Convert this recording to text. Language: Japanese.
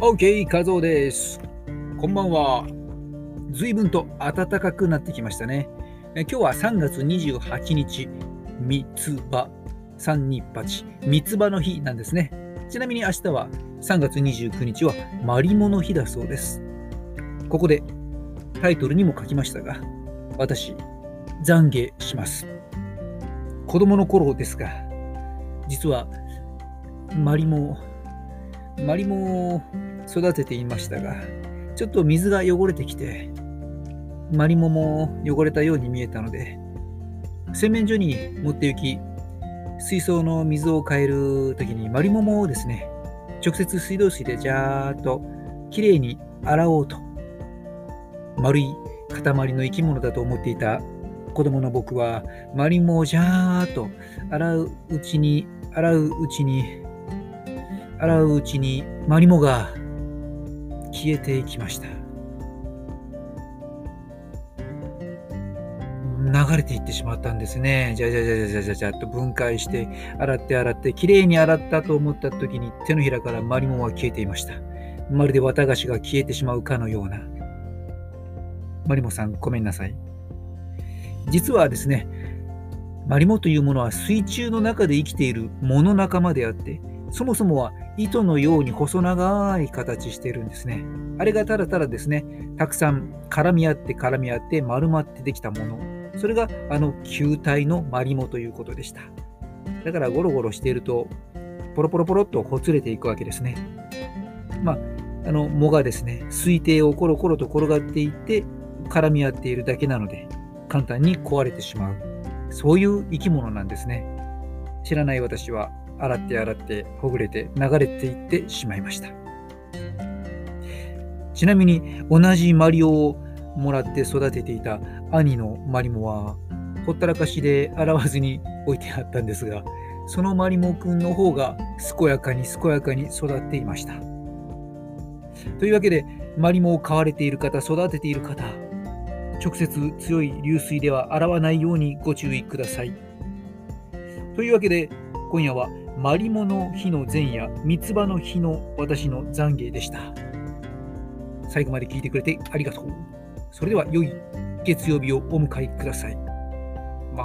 OK、和夫です。こんばんは。随分と暖かくなってきましたね。え今日は3月28日、三つ葉、328、三つ葉の日なんですね。ちなみに明日は3月29日はマリモの日だそうです。ここでタイトルにも書きましたが、私、懺悔します。子供の頃ですが、実はマリモ、マリモを育てていましたが、ちょっと水が汚れてきて、マリモも汚れたように見えたので、洗面所に持って行き、水槽の水を変えるときにマリモもをですね、直接水道水でジャーっときれいに洗おうと、丸い塊の生き物だと思っていた子供の僕は、マリモをジャーっと洗ううちに、洗ううちに、洗ううちにマリモが消えていきました。流れていってしまったんですね。じゃじゃじゃじゃじゃじゃじゃっと分解して、洗って洗って、きれいに洗ったと思った時に手のひらからマリモは消えていました。まるで綿菓子が消えてしまうかのような。マリモさん、ごめんなさい。実はですね、マリモというものは水中の中で生きている藻の仲間であって、そもそもは糸のように細長い形してるんですね。あれがただただですね、たくさん絡み合って絡み合って丸まってできたもの。それがあの球体のマリモということでした。だからゴロゴロしていると、ポロポロポロっとほつれていくわけですね。まあ、あの藻がですね、水底をコロコロと転がっていって絡み合っているだけなので、簡単に壊れてしまう。そういう生き物なんですね。知らない私は洗って洗ってほぐれて流れていってしまいました。ちなみに同じマリオをもらって育てていた兄のマリモはほったらかしで洗わずに置いてあったんですがそのマリモくんの方が健やかに健やかに育っていました。というわけでマリモを飼われている方育てている方直接強い流水では洗わないようにご注意ください。というわけで今夜はマリモの日の前夜、三つ葉の日の私の懺悔でした。最後まで聞いてくれてありがとう。それでは良い月曜日をお迎えください。ま